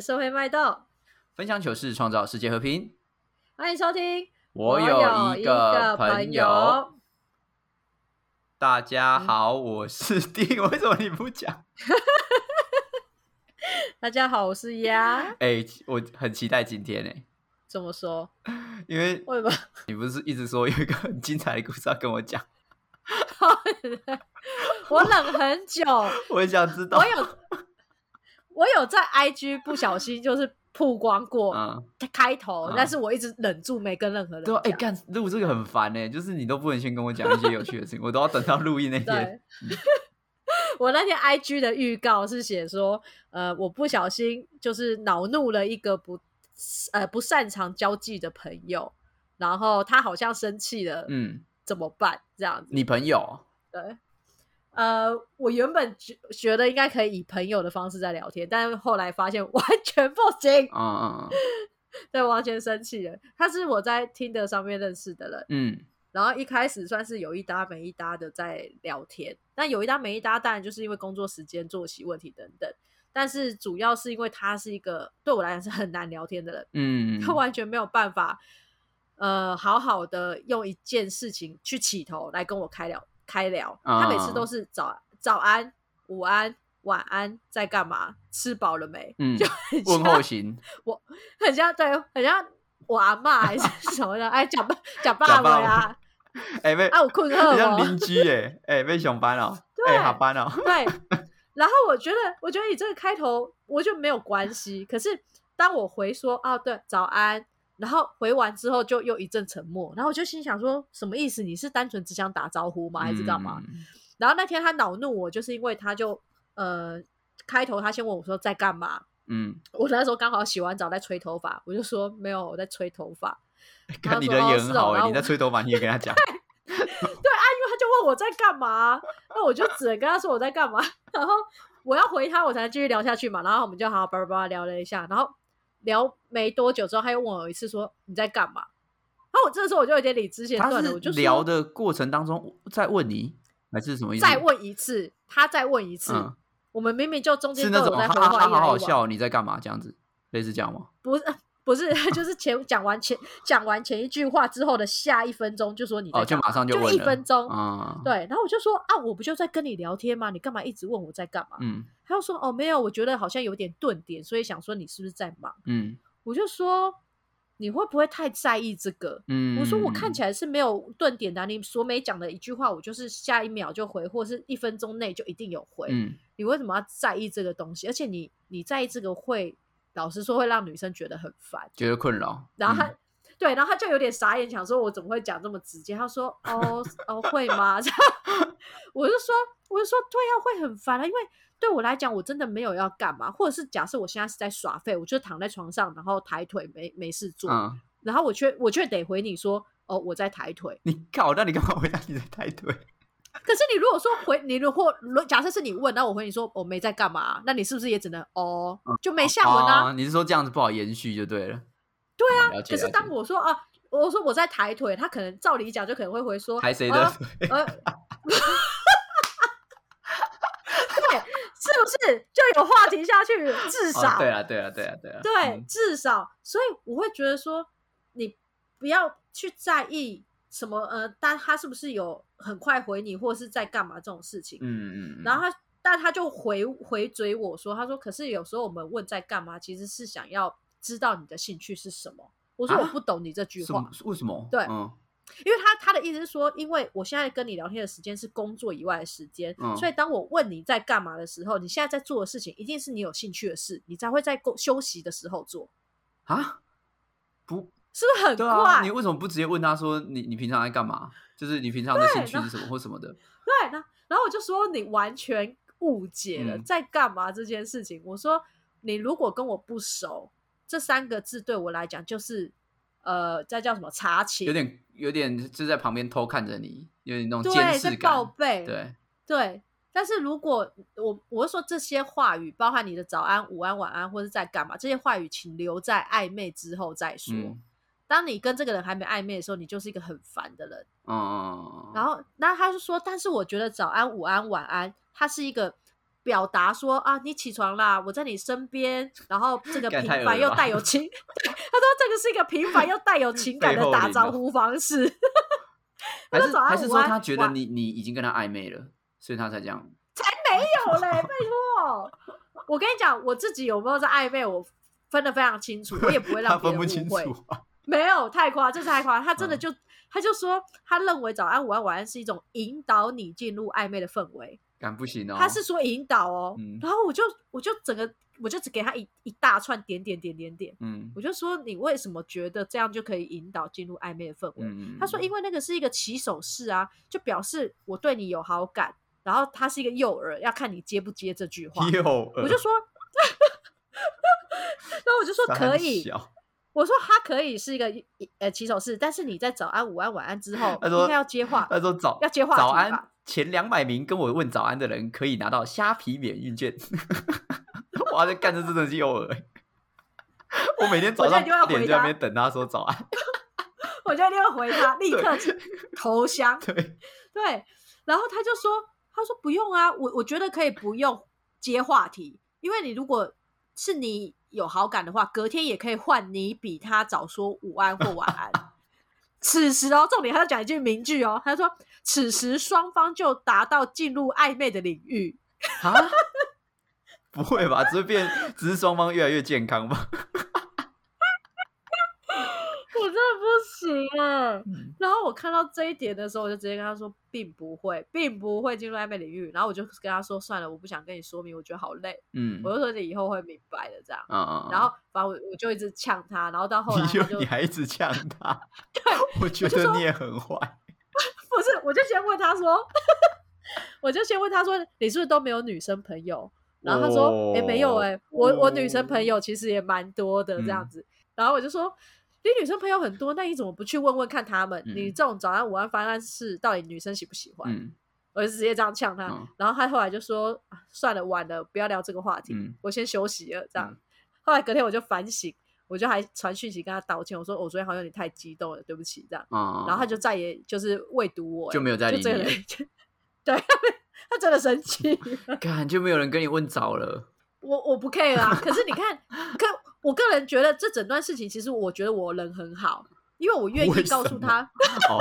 社会脉动，分享糗事，创造世界和平。欢迎收听。我有一个朋友，大家好，我是丁。为什么你不讲？大家好，我是鸭。哎、我很期待今天呢、怎么说？因为为什么？你不是一直说有一个很精彩的故事要跟我讲，我冷很久，我很想知道。我有，我有在 IG 不小心就是曝光过嗯，开头，嗯但是我一直忍住没跟任何人对啊，哎、讲。干录这个很烦呢、就是你都不能先跟我讲一些有趣的事情，我都要等到录音那天。我那天 IG 的预告是写说，呃，我不小心就是恼怒了一个不呃不擅长交际的朋友，然后他好像生气了，嗯，怎么办？这样子，你朋友对。呃，我原本觉觉得应该可以以朋友的方式在聊天，但是后来发现 完全不行，嗯嗯嗯对，完全生气了。他是我在听的上面认识的人，嗯然后一开始算是有一搭没一搭的在聊天，但有一搭没一搭，当然就是因为工作时间、作息问题等等。但是主要是因为他是一个对我来讲是很难聊天的人，嗯，他完全没有办法，呃，好好的用一件事情去起头来跟我开聊开聊。他每次都是早早安、午安、晚安，在干嘛？吃饱了没？嗯就很问候型，我很像对，很像我阿嬷还是 什么的，哎，讲爸讲爸讲爸爸呀，哎、被啊，我困饿哦。你像邻居哎、哎、被熊班哦、对哎、下班哦、对，然后我觉得，我觉得你这个开头我就没有关系。可是当我回说啊，对，早安，然后回完之后就又一阵沉默，然后我就心想说，什么意思？你是单纯只想打招呼吗？还是干嘛？嗯然后那天他恼怒我，就是因为他就呃开头他先问我说在干嘛。嗯，我那时候刚好洗完澡在吹头发，我就说没有，我在吹头发。看你人也很好哎、你在吹头发，你也跟他讲，对啊，因为他就问我在干嘛，那我就只能跟他说我在干嘛，然后我要回他，我才能继续聊下去嘛。然后我们就好好叭叭叭聊了一下，然后聊没多久之后，他又问我一次说你在干嘛，然后我这个时候我就有点理智线他断了，是我就聊的过程当中再问你，还是什么意思？再问一次，他再问一次，嗯，我们明明就中间都那种在回话，哈好好笑，你在干嘛？这样子，类似这样吗？不是。不是，就是前讲完前讲完前一句话之后的下一分钟就说你在哦，就马上就问一分钟，嗯，，对，然后我就说啊，我不就在跟你聊天吗？你干嘛一直问我在干嘛？嗯他就说哦，没有，我觉得好像有点顿点，所以想说你是不是在忙？嗯我就说你会不会太在意这个？嗯，我说我看起来是没有顿点的啊、你所每讲的一句话，我就是下一秒就回，或是一分钟内就一定有回。嗯，你为什么要在意这个东西？而且你你在意这个会，老实说会让女生觉得很烦。觉得困扰，然后他、嗯对，然后他就有点傻眼，想说我怎么会讲这么直接？他说哦哦会吗？我就说我就说对啊，会很烦啊，因为对我来讲，我真的没有要干嘛，或者是假设我现在是在耍废，我就躺在床上，然后抬腿没没事做，嗯，然后我却我却得回你说哦我在抬腿。你靠，那你干嘛回答你在抬腿？可是你如果说回你如果如假设是你问，那我回你说我没在干嘛，那你是不是也只能哦就没下文啊？哦你是说这样子不好延续就对了？对啊，可是当我说啊，我说我在抬腿，他可能照理讲就可能会回说抬谁呃的腿？呃，对，是不是就有话题下去？至少、哦对啊，对啊，对啊，对啊，对嗯至少，所以我会觉得说，你不要去在意什么呃，但他是不是有很快回你，或是在干嘛这种事情。嗯嗯，然后他，但他就回回嘴我说，他说，可是有时候我们问在干嘛，其实是想要知道你的兴趣是什么。我说啊我不懂你这句话，为什么？对嗯因为他他的意思是说，因为我现在跟你聊天的时间是工作以外的时间，嗯所以当我问你在干嘛的时候，你现在在做的事情一定是你有兴趣的事，你才会在工休息的时候做，啊，不是不是很怪？对啊，你为什么不直接问他说你你平常在干嘛？就是你平常的兴趣是什么或什么的？对，那然后我就说你完全误解了、嗯在干嘛这件事情。我说你如果跟我不熟，这三个字对我来讲就是呃，在叫什么查寝？有点有点就在旁边偷看着你，有点那种监对，视感报。备，对，对。但是如果我我是说这些话语，包含你的早安、午安、晚安，或者在干嘛，这些话语，请留在暧昧之后再说。嗯当你跟这个人还没暧昧的时候，你就是一个很烦的人。嗯，然后，那他就说，但是我觉得早安、午安、晚安，他是一个表达说啊，你起床啦，我在你身边，然后这个平凡又带有情，他说这个是一个平凡又带有情感的 打招呼方式。还是他说早安还是说他觉得你你已经跟他暧昧了，所以他才这样？才没有嘞，拜托！我跟你讲，我自己有没有在暧昧，我分得非常清楚，我也不会他让别分不清人误会。楚啊。没有太夸，这是太夸。他真的嗯就、他就说，他认为早安、午安、晚安是一种引导你进入暧昧的氛围。敢不行哦。他是说引导哦，嗯然后我就我就整个我就只给他一一大串点点点点点，嗯我就说你为什么觉得这样就可以引导进入暧昧的氛围？嗯，他说因为那个是一个起手式啊，就表示我对你有好感，然后它是一个诱饵，要看你接不接这句话。诱饵，我就说，然后我就说可以，我说他可以是一个呃起手式，但是你在早安、午安、晚安之后，他说应该要接话。他说早要接话早安前两百名跟我问早安的人可以拿到虾皮免运券。哇，这干这真的是诱饵欸！我每天早上我现在就要八点在那边等他说早安。我就一定会回他，立刻投降。对，对，然后他就说，他说不用啊，我我觉得可以不用接话题，因为你如果是你有好感的话，隔天也可以换你比他早说午安或晚安。此时哦，重点他要讲一句名句哦，他说：“此时双方就达到进入暧昧的领域。啊？不会吧？只是变，只是双方越来越健康吧？”我真的不行哎、嗯然后我看到这一点的时候，我就直接跟他说，并不会，并不会进入暧昧领域。然后我就跟他说，算了，我不想跟你说明，我觉得好累。嗯我就说你以后会明白的，这样。嗯嗯，然后反正我我就一直呛他，然后到后来你还一直呛他，对 我觉得你也很坏。不是，我就先问他说，我就先问他说，你是不是都没有女生朋友？然后他说，哎、没有哎、我我女生朋友其实也蛮多的这样嗯子。然后我就说，你女生朋友很多，那你怎么不去问问看他们？嗯你这种早安午安方案是，到底女生喜不喜欢？嗯我就直接这样呛他。嗯然后他后来就说，啊算了，晚了，不要聊这个话题，嗯我先休息了。这样，嗯后来隔天我就反省，我就还传讯息跟他道歉，我说我昨天好像有点太激动了，对不起，这样。嗯，然后他就再也就是未读我，就没有再就理你对，他真的生气了。感就没有人跟你问早了。我我不 care 啊，可是你看，可我个人觉得这整段事情，其实我觉得我人很好，因为我愿意告诉他，哦，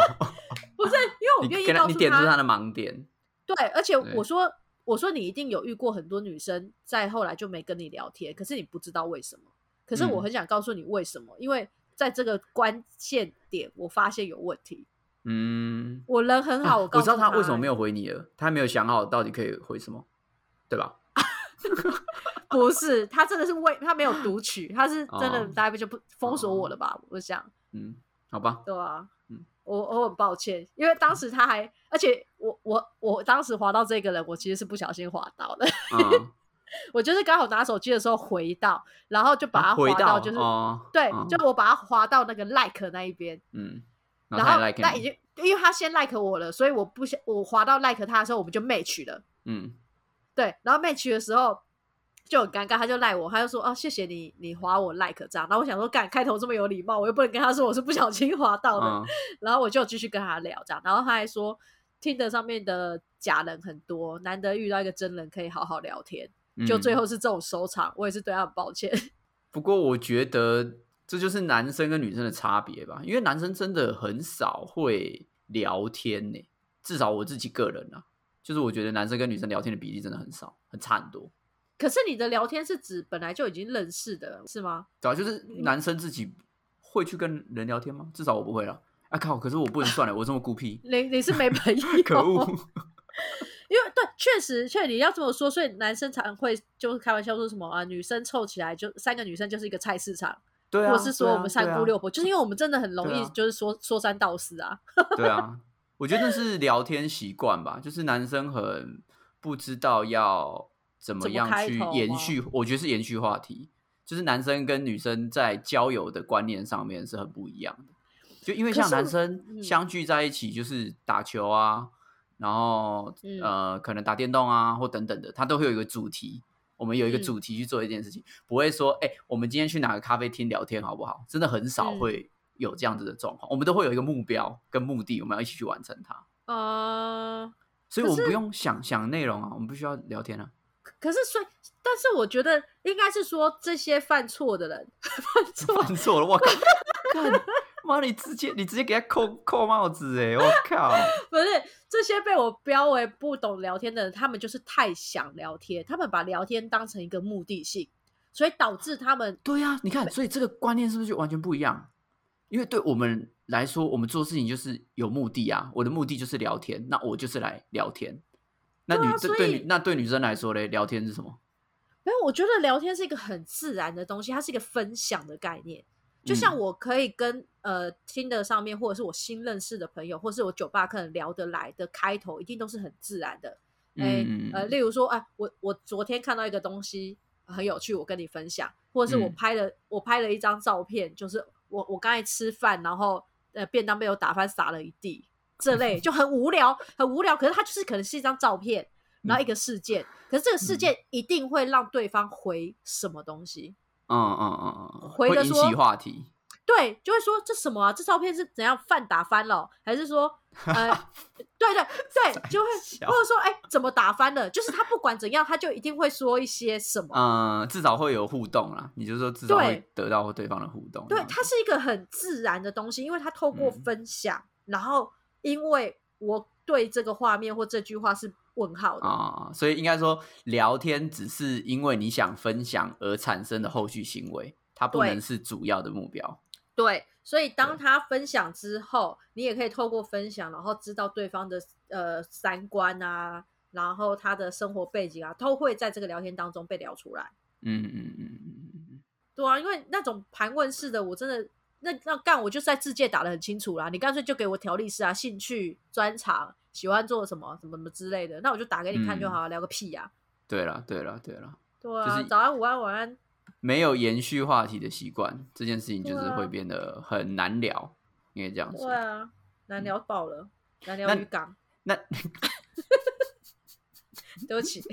不是因为我愿意告诉点出他的盲点。对，而且我说我说你一定有遇过很多女生，在后来就没跟你聊天，可是你不知道为什么。可是我嗯很想告诉你为什么，因为在这个关键点，我发现有问题。嗯，我人很好，啊我知道我告诉他为什么没有。有回你了，他还没有想好到底可以回什么，对吧？不是，他真的是为他没有读取，他是真的哦。大概就不封锁我了吧？我想，嗯，好吧，对啊，嗯。我我很抱歉，因为当时他还，而且我我我当时滑到这个人，我其实是不小心滑到的，嗯，我就是刚好拿手机的时候回到，然后就把它回滑到就是、哦，对，嗯就我把它滑到那个 like 那一边，嗯，然后那 like 已经因为他先 like 我了，所以我不想我滑到 like 他的时候，我们就 match 了。嗯对，然后 match 的时候就很尴尬，他就赖我，他就说哦谢谢你，你划我 like 这样。然后我想说，干开头这么有礼貌，我又不能跟他说我是不小心划到的，嗯然后我就继续跟他聊这样。然后他还说，听的上面的假人很多，难得遇到一个真人可以好好聊天，就最嗯后是这种收场，我也是对他很抱歉。不过我觉得这就是男生跟女生的差别吧，因为男生真的很少会聊天呢，至少我自己个人啊，就是我觉得男生跟女生聊天的比例真的很少，很差很多。可是你的聊天是指本来就已经认识的，是吗？对啊，就是男生自己会去跟人聊天吗？至少我不会啦。啊靠！可是我不能算了，我这么孤僻，你你是没朋友，可恶！因为对，确实，确实你要这么说，所以男生常会就是开玩笑说什么啊，女生凑起来就三个女生就是一个菜市场，对啊，或是说我们三姑六婆，就是因为我们真的很容易就是说说三道四啊。对啊，我觉得那是聊天习惯吧，就是男生很不知道要怎么样去延续，我觉得是延续话题，就是男生跟女生在交友的观念上面是很不一样的。就因为像男生嗯相聚在一起，就是打球啊，然后、嗯呃，可能打电动啊，或等等的，他都会有一个主题。我们有一个嗯主题去做一件事情，不会说，哎、我们今天去哪个咖啡厅聊天好不好？真的很少嗯会有这样子的状况。我们都会有一个目标跟目的，我们要一起去完成它。呃，所以我们不用想想内容啊，我们不需要聊天啊。可是所以，但是我觉得应该是说这些犯错的人 犯错犯错了，我靠！妈，你直接你直接给他扣扣帽子哎！我靠！不是这些被我标为不懂聊天的人，他们就是太想聊天，他们把聊天当成一个目的性，所以导致他们对呀、你看，所以这个观念是不是就完全不一样？因为对我们来说，我们做事情就是有目的啊。我的目的就是聊天，那我就是来聊天。那女对对啊对女那对女生来说嘞，聊天是什么？没有，我觉得聊天是一个很自然的东西，它是一个分享的概念。就像嗯我可以跟、呃听的上面，或者是我新认识的朋友，或是我酒吧客人聊得来的开头，一定都是很自然的。哎、嗯呃，例如说，啊，我我昨天看到一个东西很有趣，我跟你分享，或者是我嗯拍了、我拍了一张照片，就是我我刚才吃饭，然后呃便当被我打翻洒了一地，这类 就很无聊，很无聊。可是它就是可能是一张照片，然后一个事件，可是这个事件一定会让对方回什么东西。嗯嗯嗯嗯，回的说起话题。对，就会说这什么啊？这照片是怎样饭打翻了？还是说，呃，对对对，就会或者说，哎，怎么打翻了？就是他不管怎样，他就一定会说一些什么。嗯，至少会有互动啦。你就说至少会得到对方的互动。对，它是一个很自然的东西，因为它透过嗯分享，然后因为我对这个画面或这句话是问号的，啊、所以应该说，聊天只是因为你想分享而产生的后续行为，它不能是主要的目标。对，所以当他分享之后，你也可以透过分享，然后知道对方的呃三观啊，然后他的生活背景啊，都会在这个聊天当中被聊出来。嗯嗯嗯嗯嗯嗯，对啊，因为那种盘问式的，我真的那那干，我就是在字界打的很清楚啦。你干脆就给我条例式啊，兴趣、专长、喜欢做什么、什么什么之类的，那我就打给你看就好了，聊个屁呀、对了对了对了，对啊，就是早安、午安、晚安。没有延续话题的习惯，这件事情就是会变得很难聊，因为这样子对。啊，难聊爆了，难聊那渔港。那 对不起，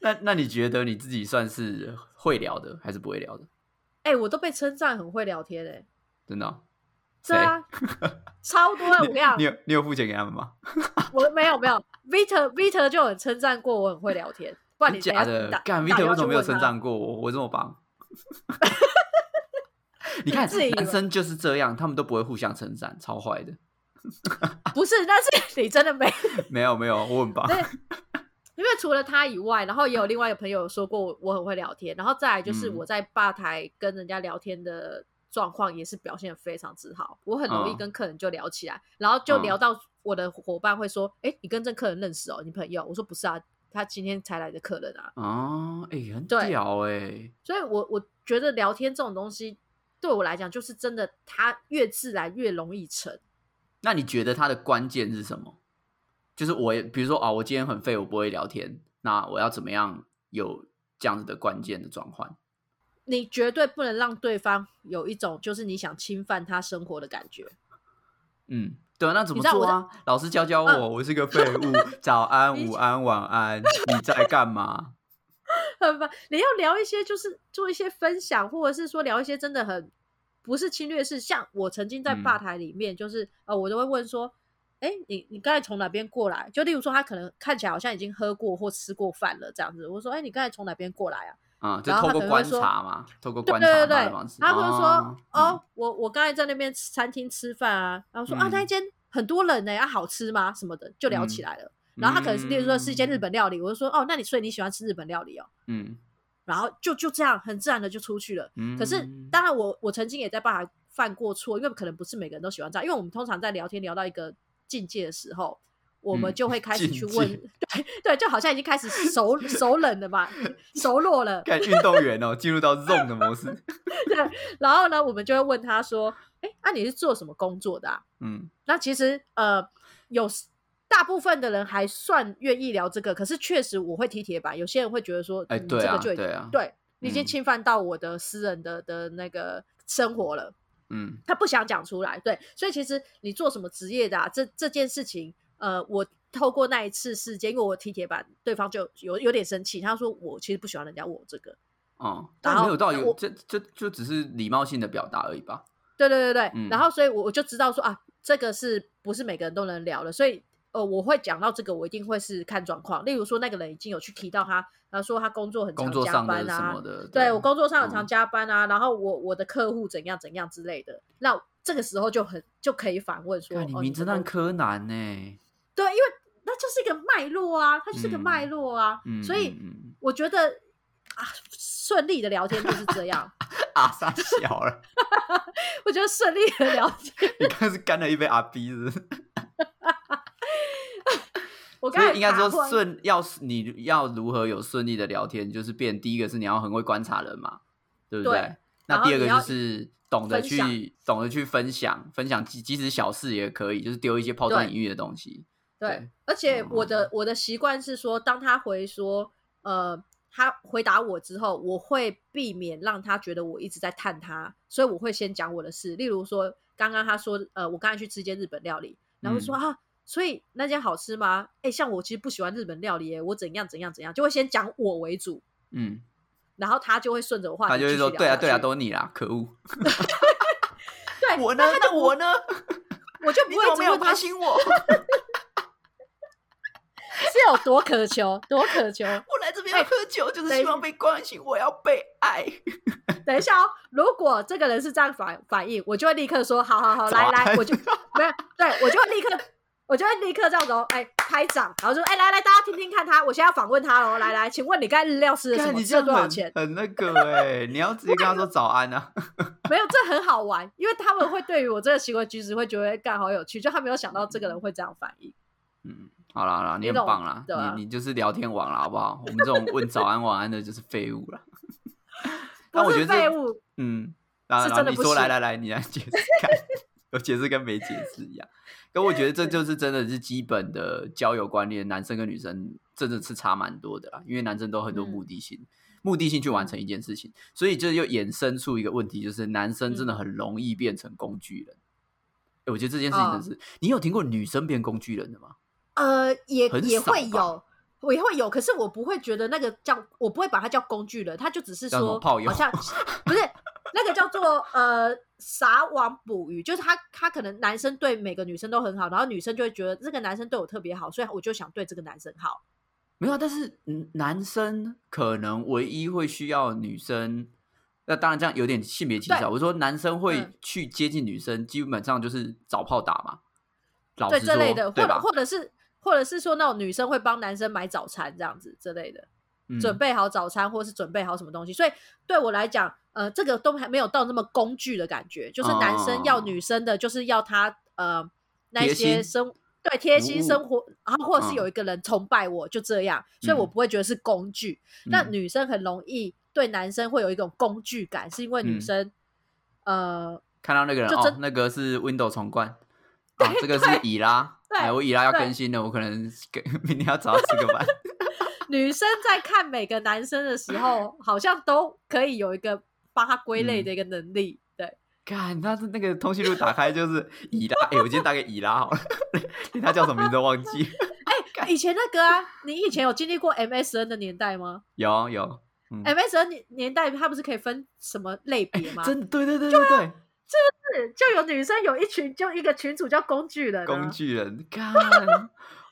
那那你觉得你自己算是会聊的，还是不会聊的？哎、我都被称赞很会聊天哎、真的哦、对啊，超多的。我跟你讲你，有你有付钱给他们吗？我没有没有，Vita Vita 就很称赞过我很会聊天，不然你真假的？干打 Vito 为什么没有称？赞过我？我这么棒。你看男生就是这样，他们都不会互相称赞，超坏的。不是，但是你真的没 没有没有，我很棒。对，因为除了他以外，然后也有另外一个朋友有说过我我很会聊天，然后再来就是嗯我在吧台跟人家聊天的状况也是表现的非常之好，我很容易嗯跟客人就聊起来，然后就嗯聊到我的伙伴会说：“哎、你跟这客人认识哦，你朋友？”我说：“不是啊，他今天才来的客人啊。哦，哎、很对屌哎、”所以我我觉得聊天这种东西对我来讲，就是真的，他越自然越容易成。那你觉得他的关键是什么？就是我，比如说啊、我今天很废，我不会聊天，那我要怎么样有这样子的关键的转换？你绝对不能让对方有一种就是你想侵犯他生活的感觉。嗯，对啊，那怎么做啊？老师教教我，嗯我是个废物。早安、午安、晚安，你在干嘛？很烦。你要聊一些，就是做一些分享，或者是说聊一些真的很不是侵略式。像我曾经在嗯吧台里面，就是、呃，我都会问说，哎，你你刚才从哪边过来？就例如说，他可能看起来好像已经喝过或吃过饭了这样子。我说，哎，你刚才从哪边过来啊？啊、就然后他透过观可能会说察嘛，透过对观察对对对他会说，哦哦，我我刚才在那边餐厅吃饭啊，然后说、啊嗯那一间很多人呢、啊好吃吗？什么的就聊起来了。然后他可能是，例如说是一间日本料理，我就说哦，那你所以你喜欢吃日本料理哦？嗯，然后就就这样很自然的就出去了。嗯可是当然我我曾经也在吧台犯过错，因为可能不是每个人都喜欢这样，因为我们通常在聊天聊到一个境界的时候。我们嗯就会开始去问，对对，就好像已经开始熟熟冷了吧，熟络了。看运动员哦，进入到 zone 的模式，对然后呢，我们就会问他说：“哎，那、你是做什么工作的、啊？”嗯那其实呃，有大部分的人还算愿意聊这个，可是确实我会踢铁板，有些人会觉得说，哎，嗯对啊，这个就已对啊，对你已经嗯侵犯到我的私人的的那个生活了，嗯他不想讲出来。对，所以其实你做什么职业的、啊，这这件事情，呃，我透过那一次事件，因为我踢铁板，对方就有有点生气，他说我其实不喜欢人家问我这个。哦，然后但没有到有我这这就只是礼貌性的表达而已吧。对对对对，嗯然后所以我我就知道说啊，这个是不是每个人都能聊的，所以。呃，我会讲到这个，我一定会是看状况。例如说，那个人已经有去提到他，然后说他工作很常加班啊什么，的，对我工作上很常嗯加班啊，然后我我的客户怎样怎样之类的，那这个时候就很就可以反问说，你哦，名侦探柯南呢？对，因为那就是一个脉络啊，它就是个脉络啊，嗯，所以我觉得啊，顺利的聊天就是这样。啊，傻小了，我觉得顺利的聊天，你刚才是干了一杯阿不是？我刚以应该说顺要是你要如何有顺利的聊天，就是变第一个是你要很会观察人嘛，对不对对？那第二个就是懂得去懂得去分享，分享即即使小事也可以，就是丢一些抛砖对引玉的东西。对对，而且我的嗯我的习惯是说，当他回说，呃，他回答我之后，我会避免让他觉得我一直在探他，所以我会先讲我的事。例如说，刚刚他说，呃，我刚才去吃一间日本料理，然后说、嗯啊，所以那间好吃吗？哎，像我其实不喜欢日本料理耶，我怎样怎样怎样，就会先讲我为主，嗯，然后他就会顺着我话他就会说：“继续聊对啊，对啊，都是你啦，可恶！对，我呢那我呢？我就不会一直问他关心我？是有多渴求，多渴求。我来这边哎喝酒，就是希望被关心，我要被爱。等一下哦，如果这个人是这样反反应，我就会立刻说，好好好，来来，我就没有，对我就会立刻，我就会立刻这样子哦，哎，拍掌，然后就说，哎，来来，大家听听看他，我现在要访问他喽，来来，请问你刚才日料吃了什么？你这多少钱？很那个哎，你要直接跟他说早安啊。没有，这很好玩，因为他们会对于我这个行为举止会觉得干好有趣，就他没有想到这个人会这样反应。嗯，好啦好啦，你很棒啦，你你就是聊天王啦，好不好？我们这种问早安晚安的，就是废物啦。但我觉得这废物，嗯，然后是然后你说来来来，你来解释看，有解释跟没解释一样。可我觉得这就是真的是基本的交友观念，男生跟女生真的是差蛮多的啦。因为男生都很多嗯目的性，目的性去完成一件事情，所以这又衍生出一个问题，就是男生真的嗯很容易变成工具人。欸我觉得这件事情真哦是，你有听过女生变工具人的吗？呃，也也会有。我也会有，可是我不会觉得那个叫，我不会把它叫工具人，他就只是说，好像 不是那个叫做呃撒网捕鱼，就是他他可能男生对每个女生都很好，然后女生就会觉得这个男生对我特别好，所以我就想对这个男生好。没有啊，但是嗯，男生可能唯一会需要女生，那当然这样有点性别歧视啊。我说男生会嗯去接近女生，基本上就是找炮打嘛。老对实说，这类的，或者？或者是或者是说那种女生会帮男生买早餐这样子之类的。嗯准备好早餐，或是准备好什么东西。所以对我来讲，呃，这个都还没有到那么工具的感觉，就是男生要哦女生的，就是要他呃那些生对贴心生活，然后或者是嗯有一个人崇拜我，就这样，所以我嗯不会觉得是工具。那嗯女生很容易对男生会有一种工具感，是因为女嗯生、呃看到那个人哦那个是 Windows 重灌啊，这个是对乙拉，对哎，我以拉要更新了，我可能给 明天要找他吃个饭。女生在看每个男生的时候，好像都可以有一个帮他归类嗯的一个能力，对。看，他是那个通讯录打开就是以拉，哎，我今天打给乙拉好了，他叫什么名字都忘记 了。以前那个啊，你以前有经历过 MSN 的年代吗？有有，嗯，MSN 年年代，它不是可以分什么类别吗？真的对对对对对。是就有女生有一群，就一个群主叫工具人、啊。工，具人，看，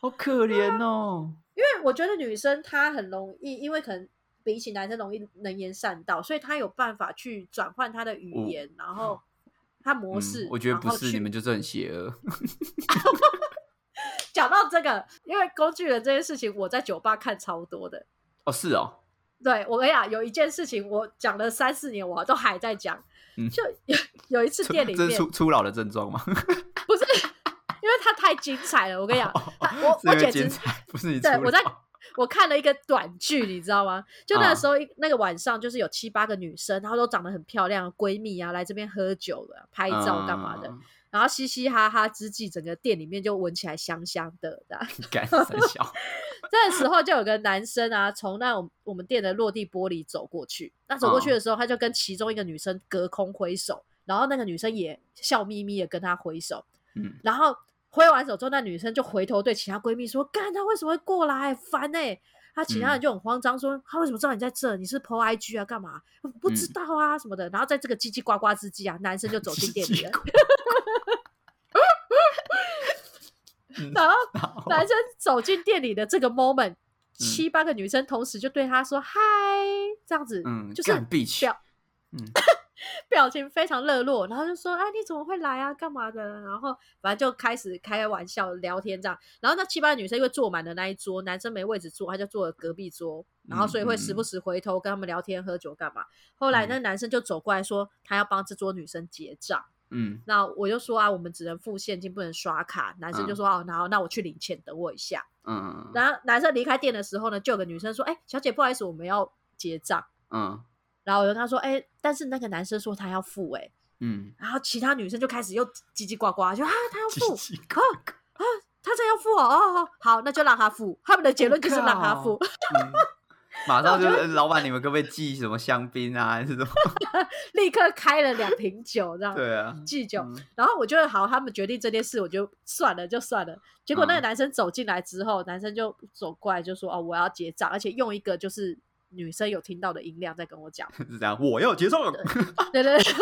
好可怜哦。因为我觉得女生她很容易，因为可能比起男生容易能言善道，所以她有办法去转换她的语哦言，然后她模嗯式。我觉得不是，你们就是很邪恶。讲到这个，因为工具人这件事情，我在酒吧看超多的。哦，是哦，对我跟你讲，有一件事情我讲了三四年，我都还在讲。嗯就有 有一次店里面这是初初老的症状吗？不是，因为它太精彩了。我跟你讲，他我我简直不是你。对我在我看了一个短剧，你知道吗？就那啊个时候一那个晚上，就是有七八个女生，然后都长得很漂亮，闺蜜啊来这边喝酒的、拍照干嘛的，嗯？然后嘻嘻哈哈之际，整个店里面就闻起来香香的的。干三小，这时候就有个男生啊，从那我我们店的落地玻璃走过去。那走过去的时候，他就跟其中一个女生隔空挥手，然后那个女生也笑眯眯的跟他挥手。嗯，然后挥完手之后，那女生就回头对其他闺蜜说：“干，他为什么会过来？烦哎、他其他人就很慌张说：“他为什么知道你在这？你是 PO IG 啊？干嘛？不知道啊什么的。”然后在这个叽叽呱呱之际啊，男生就走进店里了。嗯然后男生走进店里的这个 moment，七八个女生同时就对他说嗨，这样子，嗯，就是干 bitch，表嗯 表情非常热络，然后就说：“哎，你怎么会来啊？干嘛的？”然后反正就开始开玩笑聊天这样。然后那七八个女生因为坐满了那一桌，男生没位置坐，他就坐了隔壁桌，然后所以会时不时回头跟他们聊天、喝酒干嘛。后来那男生就走过来说，他要帮这桌女生结账。嗯那我就说啊，我们只能付现金，不能刷卡。男生就说：“哦，然后那我去领钱，等我一下。”嗯然后男生离开店的时候呢，就有个女生说：“哎，小姐，不好意思，我们要结账。”嗯然后我就跟他说：“哎，但是那个男生说他要付、哎。”嗯，然后其他女生就开始又叽叽呱呱，就啊，他要付，奇啊啊，他这要付哦，哦，哦好，那就让他付。他们的结论就是让他付，嗯马上就是呃老板，你们可不可以寄什么香槟啊，还是什么？立刻开了两瓶酒，这样对啊，寄酒。嗯然后我觉得好，他们决定这件事，我就算了，就算了。结果那个嗯男生走进来之后，男生就走过来就说：“哦，我要结账，而且用一个就是女生有听到的音量在跟我讲。是这样，我要结账了，”对对 对，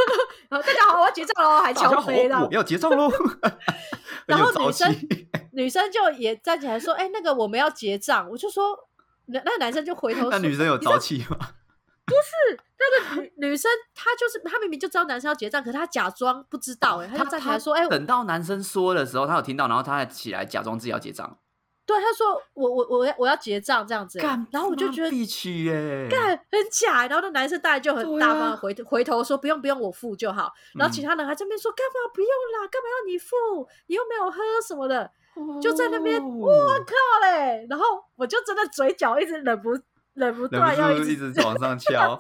然后 大家好，我要结账喽，还敲飞了我要结账喽，然后女生女生就也站起来说：“哎、那个我们要结账。”我就说，那那个男生就回头说，那女生有你知道朝气吗？那个女女生她就是她明明就知道男生要结账，可是她假装不知道、哎，她就站起来说：“哎、等到男生说的时候，她有听到，然后她还起来假装自己要结账，对，他说我我我要我要结账这样子。”，然后我就觉得必须耶，干很假，然后那男生当然就很大方的回、回头说：“不用不用，我付就好。”然后其嗯他人还这边说：“干嘛不用啦？干嘛要你付？你又没有喝什么的。”就在那边，我哦靠嘞！然后我就真的嘴角一直忍不忍不忍断要一直往上敲，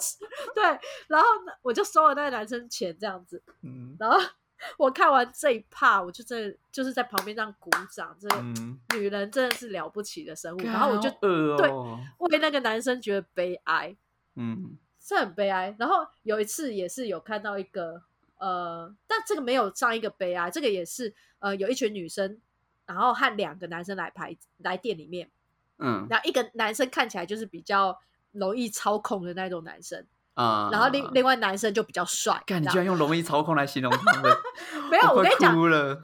对，然后呢我就收了那个男生钱这样子，嗯然后 我看完这一趴，我就真的就是在旁边这样鼓掌，这嗯，女人真的是了不起的生物。然后我就对哦，为那个男生觉得悲哀，嗯是很悲哀。然后有一次也是有看到一个呃，但这个没有上一个悲哀，这个也是呃有一群女生，然后和两个男生来排来店里面，嗯然后一个男生看起来就是比较容易操控的那种男生，啊，然后另另外男生就比较帅。干，你居然用容易操控来形容他们，没有，我跟你讲，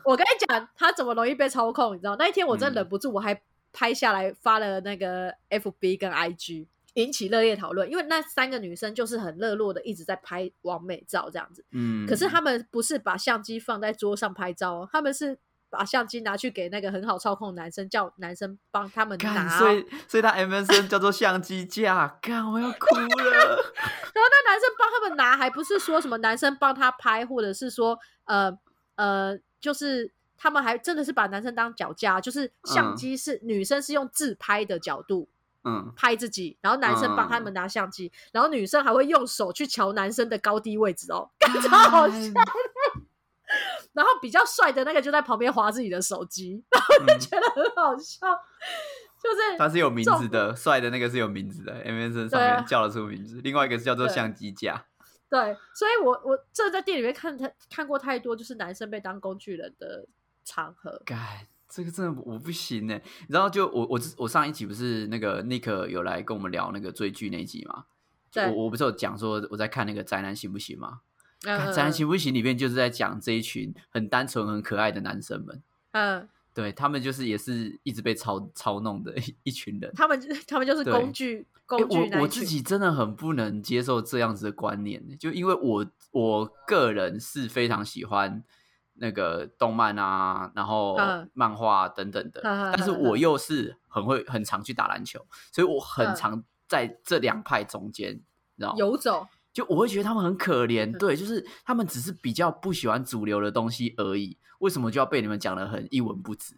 我跟你讲，他怎么容易被操控，你知道？那一天我真的嗯忍不住，我还拍下来发了那个 FB 跟 IG，引起热烈讨论。因为那三个女生就是很热络的，一直在拍完美照这样子。嗯，可是他们不是把相机放在桌上拍照哦，他们是把相机拿去给那个很好操控的男生，叫男生帮他们干，拿哦。所以所以他 MSN 叫做相机架，干，我要哭了，然后那男生帮他们拿，还不是说什么男生帮他拍，或者是说呃呃，就是他们还真的是把男生当脚架，就是相嗯。机是、女生是用自拍的角度嗯，拍自己，然后男生帮他们拿相机，然后女生还会用手去瞧男生的高低位置哦，感觉好笑。然后比较帅的那个就在旁边划自己的手机，然后就嗯。觉得很好笑，就是他是有名字的，帅的那个是有名字的，MSN 上对啊面叫得出名字，另外一个是叫做相机架，对，所以我我这在店里面看他看过太多，就是男生被当工具人的场合。干，这个真的我不行呢。你知道，就我我我上一集不是那个 Nick 有来跟我们聊那个追剧那一集吗？对我我不是有讲说我在看那个宅男行不行吗？嗯宅男行不行里面就是在讲这一群很单纯、很可爱的男生们，嗯，对他们就是也是一直被操操弄的一一群人。他们他们就是工具欸工具那我我。自己真的很不能接受这样子的观念，就因为我我个人是非常喜欢那个动漫啊，然后嗯漫画等等的，但是嗯我又是很会很常去打篮球，所以我很嗯常在这两派中间，你知道？游走，就我会觉得他们很可怜，嗯对，就是他们只是比较不喜欢主流的东西而已，为什么就要被你们讲的很一文不值？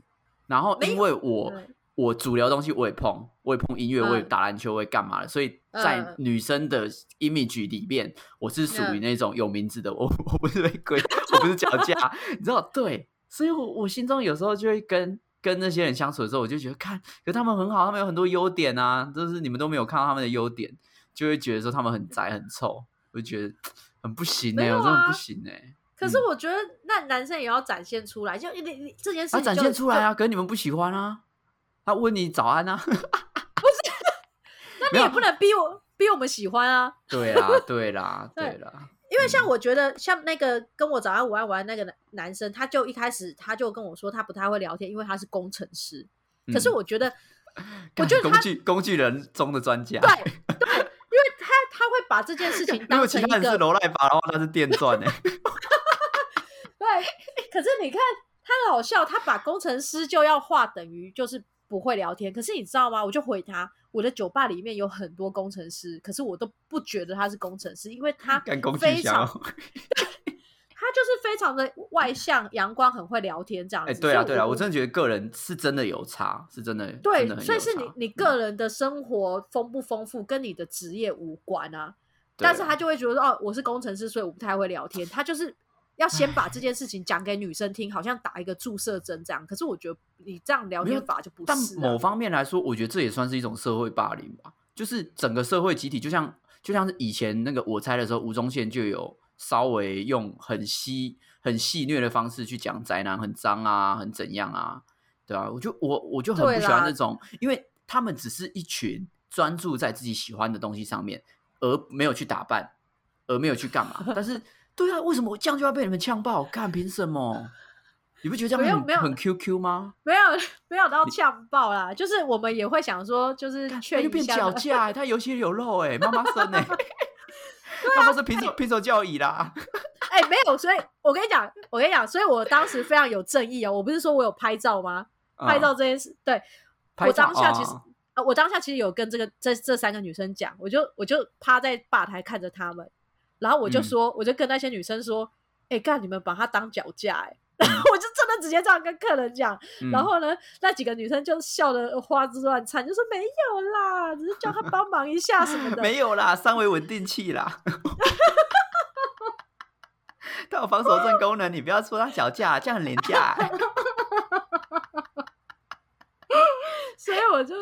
然后因为我我主流的东西我也碰，我也碰音乐，嗯我也打篮球，我也干嘛的，所以在嗯女生的 image 里面，我是属于嗯那种有名字的，我我不是被归，我不是脚架，你知道？对，所以我我心中有时候就会跟。跟那些人相处的时候，我就觉得看，可他们很好，他们有很多优点啊，就是你们都没有看到他们的优点，就会觉得说他们很宅很臭，我就觉得 很不行哎、我真的啊不行哎、可是我觉得那男生也要展现出来，就你你这件事他展现出来啊，可是你们不喜欢啊，他问你早安啊，那你也不能逼我逼我们喜欢啊，对啦，对啦，对对啦，因为像我觉得，像那个跟我早安午安晚安那个男男生，他就一开始他就跟我说他不太会聊天，因为他是工程师。可是嗯我觉得，我干觉得工具工具人中的专家。对把这件事情 如当果其他人是成一个罗赖法的话，他是电钻哎。对。可是你看他很好笑，他把工程师就要画等于就是不会聊天。可是你知道吗？我就回他，我的酒吧里面有很多工程师，可是我都不觉得他是工程师，因为他干工具非常箱哦。他就是非常的外向、阳光，很会聊天这样子。哎，对啊，对啊，我我真的觉得个人是真的有差，是真的，真对所以是你你个人的生活丰不丰富，跟你的职业无关啊。但是他就会觉得说哦，我是工程师，所以我不太会聊天。他就是要先把这件事情讲给女生听，好像打一个注射针这样。可是我觉得你这样聊天法就不但是、啊。某方面来说，我觉得这也算是一种社会霸凌吧。就是整个社会集体，就像就像是以前那个我猜的时候，吴宗宪就有稍微用很戏很戏谑的方式去讲宅男很脏啊，很怎样啊，对啊，我就我我就很不喜欢那种，因为他们只是一群专注在自己喜欢的东西上面，而没有去打扮，而没有去干嘛。但是，对啊，为什么我这样就要被你们呛爆？干凭什么？你不觉得这没有没有样很很 QQ 吗？没有 没有到呛爆啦，就是我们也会想说，就是干劝他就变。脚架、欸，他有血有肉哎、妈妈生哎、他们是平手平手教椅啦。哎、没有，所以我跟你讲，我跟你讲，所以我当时非常有正义哦。我不是说我有拍照吗？拍照嗯这件事，对我当下其实哦呃，我当下其实有跟这个这这三个女生讲，我就我就趴在吧台看着她们，然后我就嗯说，我就跟那些女生说，哎、干你们把她当脚架哎、嗯然后 我就真的直接这样跟客人讲，嗯然后呢，那几个女生就笑得花枝乱颤，就说没有啦，只是叫她帮忙一下什么的。没有啦，三维稳定器啦。它有防守震功能，你不要说它脚架，这样很廉价、欸。所以我就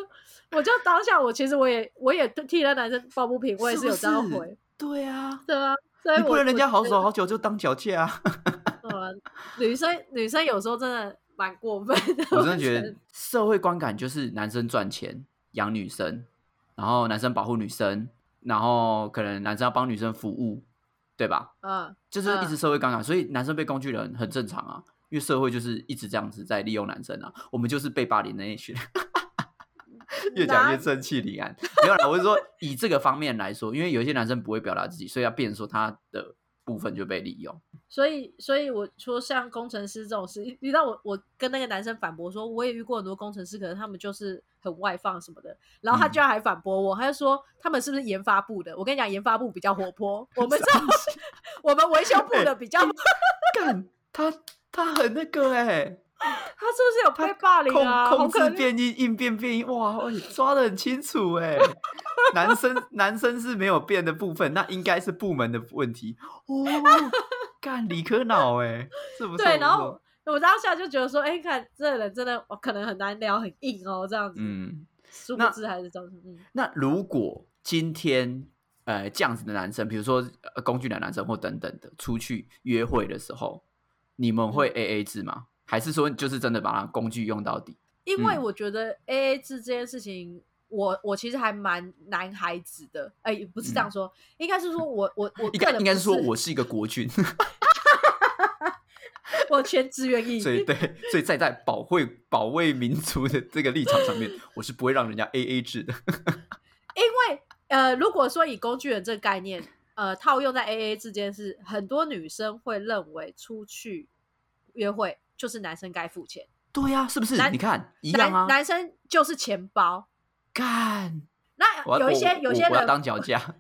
我就当下我其实我也我也替那男生抱不平，我也是有这样是是回，对啊，对啊，所以你不能人家好手好脚就当脚架、啊。呃，女生女生有时候真的蛮过分的，我真的觉得社会观感就是男生赚钱养女生，然后男生保护女生，然后可能男生要帮女生服务，对吧？嗯，就是一直社会观感，所以男生被工具人很正常啊，因为社会就是一直这样子在利用男生啊，我们就是被霸凌的那一群。越讲越生气凛然，没有啦，我是说以这个方面来说，因为有一些男生不会表达自己，所以要变成说他的部分就被利用。所以，所以我说像工程师这种事，你知道我我跟那个男生反驳说，我也遇过很多工程师，可能他们就是很外放什么的，然后他嗯居然还反驳我，他就说他们是不是研发部的？我跟你讲，研发部比较活泼，我们这种 我们维修部的比较，他干他他很那个哎、是不是有被霸凌控啊？好控。制变异应变变异，哇，哎抓的很清楚哎。男生 男生是没有变的部分，那应该是部门的问题哦。干理科脑哎，是不是？对，然后我当下就觉得说，哎、看这个人真的我可能很难聊，很硬哦，这样子。嗯，殊不那知还是这样子。嗯，那如果今天呃这样子的男生，比如说、呃、工具男男生或等等的出去约会的时候，你们会嗯 A A 制吗？还是说就是真的把它工具用到底？因为嗯我觉得 A A 制这件事情，我我其实还蛮男孩子的，哎、不是这样说，应该是说我我 我嗯应该应该是说我是一个国军，我全职愿意，所以对，所以在在保卫保卫民族的这个立场上面，我是不会让人家 A A 制的。因为呃，如果说以工具人这个概念，呃，套用在 A A 制这件事，很多女生会认为出去约会就是男生该付钱，对呀、是不是？男你看一样啊男，男生就是钱包。干，那有一些有些人当脚架，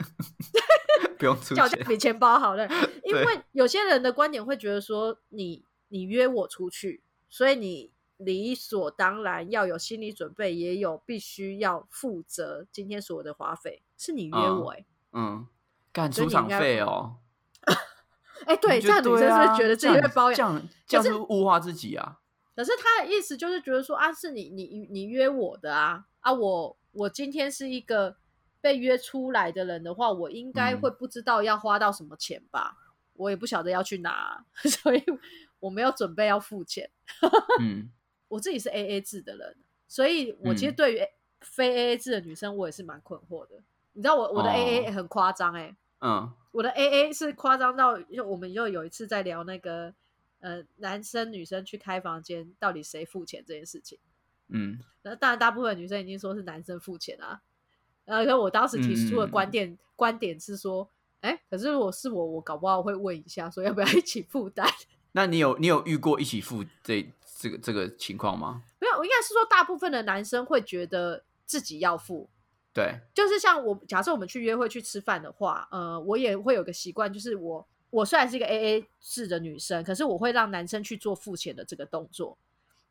不用出钱。脚架比钱包好了，因对为有些人的观点会觉得说，你你约我出去，所以你理所当然要有心理准备，也有必须要负责今天所有的花费，是你约嗯我哎、嗯，干出场费哦。哎、对，这样女生是不是觉得自己被包养？这样这样可是物化自己啊？可是他的意思就是觉得说啊，是你你你约我的啊啊，我我今天是一个被约出来的人的话，我应该嗯会不知道要花到什么钱吧？我也不晓得要去哪，所以我没有准备要付钱。嗯，我自己是 A A 制的人，所以我其实嗯对于非 A A 制的女生，我也是蛮困惑的。你知道我我的哦 A A 很夸张哎，嗯，我的 A A 是夸张到，就我们又有一次在聊那个呃男生女生去开房间到底谁付钱这件事情。嗯，那当然大部分女生已经说是男生付钱啊。然后我当时提出的观点观点是说，哎，可是如果是我，我搞不好会问一下，说要不要一起负担。那你有你有遇过一起付这这个这个情况吗？没有，我应该是说大部分的男生会觉得自己要付。对，就是像我假设我们去约会去吃饭的话，呃，我也会有个习惯，就是我我虽然是一个 A A 制的女生，可是我会让男生去做付钱的这个动作。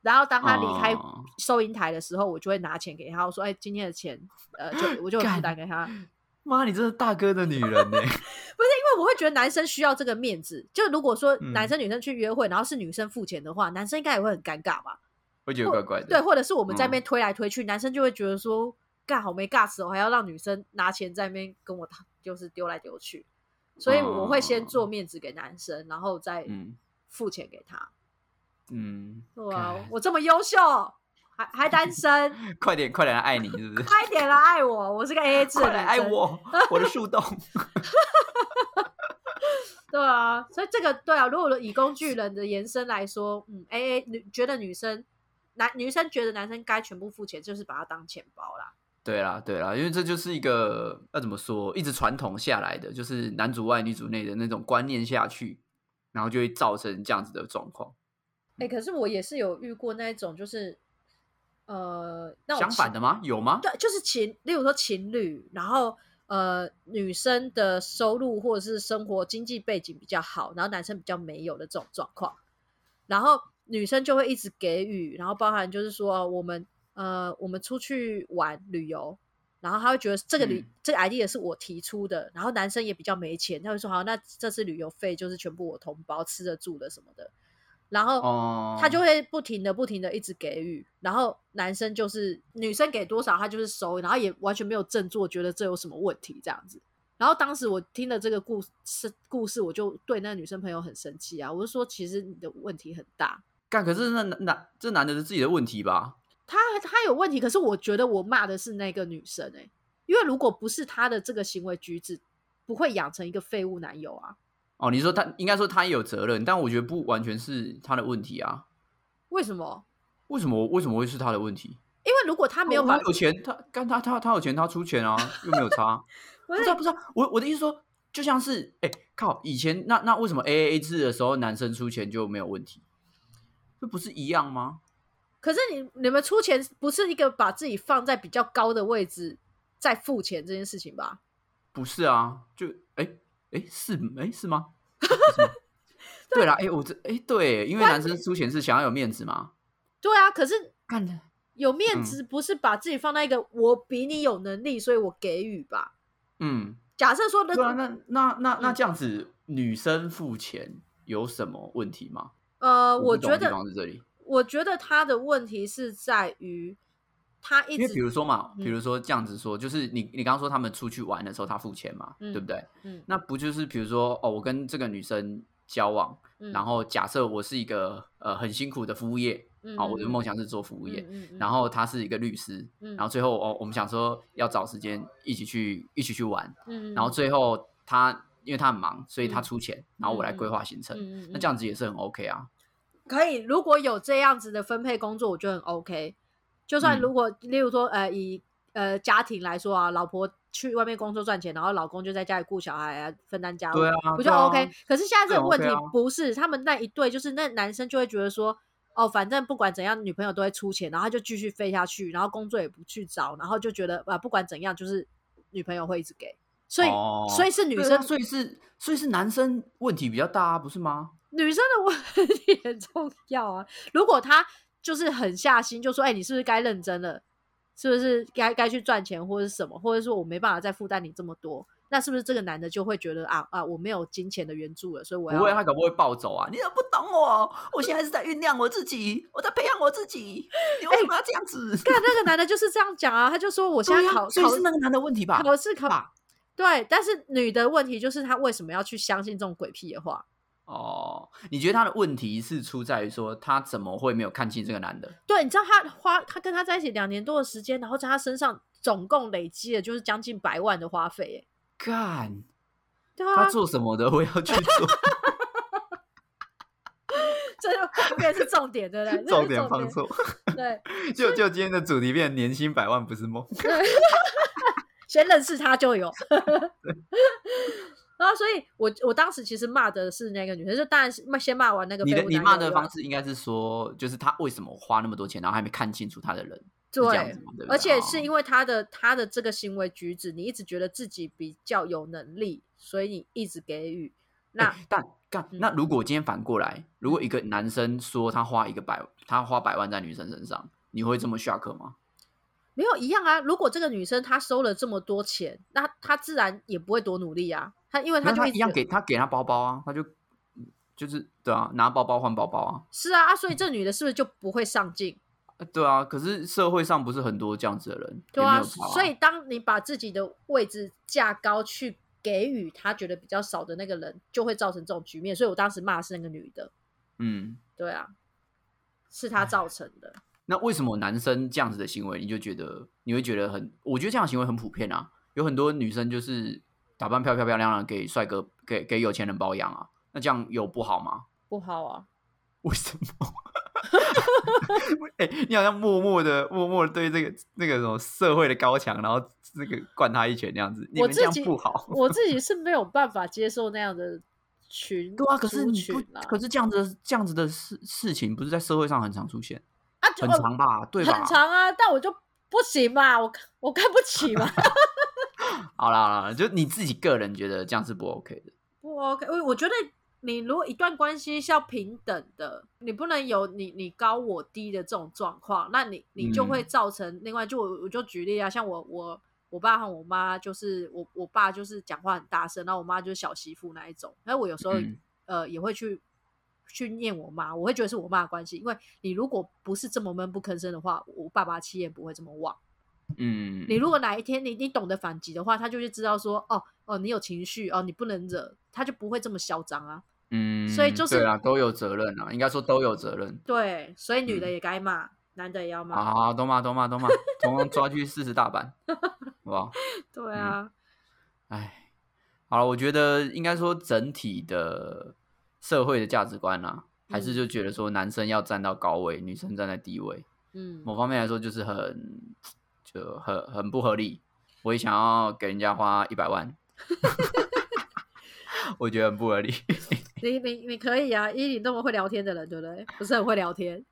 然后当他离开收银台的时候，我就会拿钱给他，我说：“哎，今天的钱，呃，就 我就负担给他。”妈，你这是大哥的女人呢？不是，因为我会觉得男生需要这个面子。就如果说男生女生去约会，然后是女生付钱的话，男生应该也会很尴尬吧？会觉得怪怪的。对，或者是我们在那边推来推去，男生就会觉得说。干好没尬死我，还要让女生拿钱在那边跟我，就是丢来丢去，所以我会先做面子给男生，然后再付钱给他。嗯，哇，我这么优秀，还还单身，快点快点来爱你，是不是？快点来爱我，我是个 A A 制的来爱我，我的树洞。对啊，所以这个对啊，如果以工具人的延伸来说，嗯，A A 女觉得女生男女生觉得男生该全部付钱，就是把它当钱包啦。对啦，对啦，因为这就是一个要怎么说，一直传统下来的，就是男主外女主内的那种观念下去，然后就会造成这样子的状况。哎，可是我也是有遇过那一种，就是呃，相反的吗？有吗？对，就是情，例如说情侣，然后呃，女生的收入或者是生活经济背景比较好，然后男生比较没有的这种状况，然后女生就会一直给予，然后包含就是说我们。呃，我们出去玩旅游，然后他会觉得这个旅这个 idea 是我提出的，然后男生也比较没钱，他会说好，那这次旅游费就是全部我同胞，吃的住的什么的，然后他就会不停的不停的一直给予，然后男生就是女生给多少他就是收，然后也完全没有振作，觉得这有什么问题这样子。然后当时我听了这个故事故事，我就对那个女生朋友很生气啊，我就说其实你的问题很大，干可是那男这男的是自己的问题吧？他他有问题，可是我觉得我骂的是那个女生哎，因为如果不是他的这个行为举止，不会养成一个废物男友啊。哦，你说他应该说他也有责任，但我觉得不完全是他的问题啊。为什么？为什么？为什么会是他的问题？因为如果他没有，他有钱，他干他他他有钱，他出钱啊，又没有差。不知道不知道，我我的意思说，就像是哎靠，以前那那为什么 A A A 制的时候男生出钱就没有问题？这不是一样吗？可是你你们出钱不是一个把自己放在比较高的位置再付钱这件事情吧？不是啊，就哎哎是哎是吗？对啦，哎我这哎对，因为男生出钱是想要有面子嘛。对啊，可是干的有面子不是把自己放在一个我比你有能力，所以我给予吧。嗯，假设说那那那那那这样子，女生付钱有什么问题吗？呃，我觉得是这里。我觉得他的问题是在于他一直，因为比如说嘛，比如说这样子说，就是你你刚刚说他们出去玩的时候他付钱嘛，对不对？嗯，那不就是比如说哦，我跟这个女生交往，然后假设我是一个呃很辛苦的服务业，啊，我的梦想是做服务业，然后他是一个律师，然后最后哦，我们想说要找时间一起去一起去玩，然后最后他因为他很忙，所以他出钱，然后我来规划行程，那这样子也是很 OK 啊。可以，如果有这样子的分配工作，我觉得很 OK。就算如果，例如说，呃，以呃家庭来说啊，老婆去外面工作赚钱，然后老公就在家里顾小孩啊，分担家务，对啊，不就 OK？可是现在这个问题不是，他们那一对就是那男生就会觉得说，哦，反正不管怎样，女朋友都会出钱，然后他就继续飞下去，然后工作也不去找，然后就觉得啊，不管怎样，就是女朋友会一直给，所以所以是女生，所以是所以是男生问题比较大，不是吗？女生的问题很重要啊！如果他就是狠下心，就说：“哎，你是不是该认真了？是不是该该去赚钱，或者是什么？或者说我没办法再负担你这么多？那是不是这个男的就会觉得啊啊，我没有金钱的援助了，所以我要……不会，他可不会暴走啊？你怎么不懂我？我现在是在酝酿我自己，我在培养我自己。你为什么要这样子？看那个男的就是这样讲啊，他就说我现在考，所以是那个男的问题吧？考试考对，但是女的问题就是他为什么要去相信这种鬼屁的话？哦，你觉得他的问题是出在于说他怎么会没有看清这个男的？对，你知道他花他跟他在一起两年多的时间，然后在他身上总共累积了就是将近百万的花费，干，对啊他，做什么的我要去做，这就后面是重点，对不对？重点放错。对，就就今天的主题变年薪百万不是梦。先认识他就有。然后，所以我我当时其实骂的是那个女生，就当然是骂先骂完那个你的你骂的方式应该是说，就是他为什么花那么多钱，然后还没看清楚他的人，对？对对？而且是因为为他的他的这个行为举止，你一直觉得自己比较有能力，所以你一直给予。那、但干嗯那如果今天反过来，如果一个男生说他花一个百，他花百万在女生身上，你会这么 shock 吗？没有一样啊。如果这个女生她收了这么多钱，那她自然也不会多努力啊。她因为他就一样给他给他包包啊，他就就是对啊，拿包包换包包啊，是啊啊，所以这女的是不是就不会上进？呃对啊。可是社会上不是很多这样子的人，对啊，所以当你把自己的位置架高去给予他觉得比较少的那个人，就会造成这种局面。所以我当时骂的是那个女的，嗯，对啊，是他造成的。那为什么男生这样子的行为，你就觉得你会觉得很？我觉得这样的行为很普遍啊，有很多女生就是打扮漂漂亮亮的给帅哥、给给有钱人包养啊，那这样有不好吗？不好啊，为什么？哎、你好像默默的、默默的对这个那个什么社会的高墙，然后这个灌他一拳那样子，你们这样我自己不好。我自己是没有办法接受那样的群，对啊，可是你不可是这样子的这样子的事事情，不是在社会上很常出现，啊，就很长吧？对吧？很长啊，但我就不行嘛，我我看不起嘛，好啦好啦，就你自己个人觉得这样是不 OK 的。不 OK，我我觉得你如果一段关系是要平等的，你不能有你你高我低的这种状况，那你你就会嗯造成另外就我我就举例啊，像我我我爸和我妈就是我我爸就是讲话很大声，然后我妈就是小媳妇那一种，然后我有时候、嗯呃也会去。去念我妈，我会觉得是我妈的关系，因为你如果不是这么闷不吭声的话，我爸爸气焰不会这么旺。嗯，你如果哪一天你你懂得反击的话，他就会知道说，哦哦，你有情绪哦，你不能惹，他就不会这么嚣张啊。嗯，所以就是对啊，都有责任啊，应该说都有责任。对，所以女的嗯也该骂，男的也要骂。好好好，懂吗？懂吗？懂吗？总共抓去四十大板，好不好？对啊，哎，好了，我觉得应该说整体的社会的价值观啊，还是嗯就觉得说男生要站到高位，女生站在低位，嗯，某方面来说就是很就很很不合理。我也想要给人家花一百万，我觉得很不合理。你你你可以啊，依你那么会聊天的人，对不对？不是很会聊天，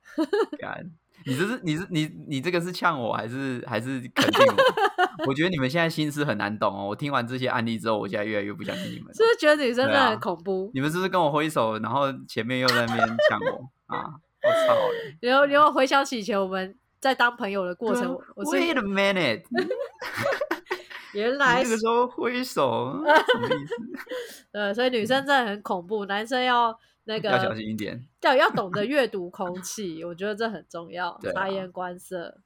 干你这是你是你你这个是呛我还是还是肯定我？我觉得你们现在心思很难懂哦。我听完这些案例之后，我现在越来越不相信你们。是不是觉得女生真的很恐怖？你们是不是跟我挥手，然后前面又在那边呛我啊？我操嘞！然后然后回想起以前我们在当朋友的过程，我 Wait a minute，原来是你这个时候挥手 什么意思？呃，所以女生真的很恐怖，男生要那个要小心一点。要要懂得阅读空气，我觉得这很重要，察言观色。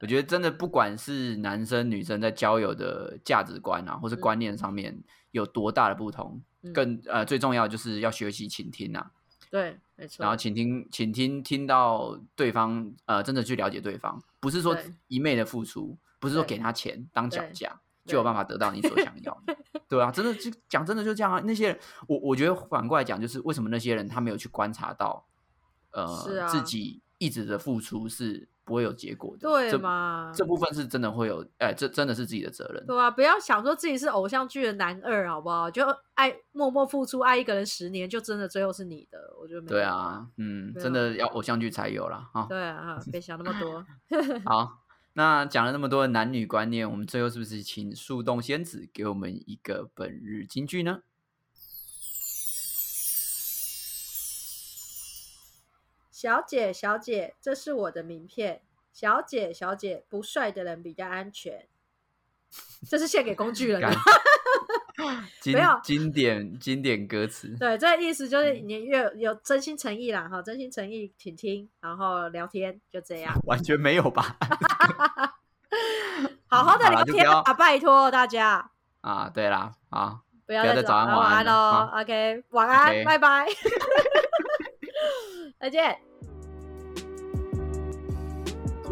我觉得真的不管是男生女生在交友的价值观啊，或是观念上面有多大的不同，嗯更呃最重要就是要学习倾听啊。对，没错。然后请听，请听，听到对方，呃，真的去了解对方，不是说一昧的付出，不是说给他钱当脚架就有办法得到你所想要的，对啊，真的就讲真的就这样啊。那些人，我我觉得反过来讲，就是为什么那些人他没有去观察到，呃，啊自己一直的付出是不会有结果的，对这嘛？这部分是真的会有，哎、这真的是自己的责任。对啊，不要想说自己是偶像剧的男二，好不好？就爱默默付出，爱一个人十年，就真的最后是你的，我觉得没对，啊，嗯，真的要偶像剧才有啦。哈。对啊，别想那么多。好，那讲了那么多的男女观念，我们最后是不是请树洞仙子给我们一个本日金句呢？小姐，小姐，这是我的名片。小姐，小姐，不帅的人比较安全。这是献给工具人的 没有经典经典歌词，对，这个意思就是你越有真心诚意啦，哈，真心诚意倾听，然后聊天，就这样，完全没有吧？好好的聊天啊，拜托大家，啊，对啦，啊，不要再再早安安晚安安喽了，OK，晚安拜拜，再见。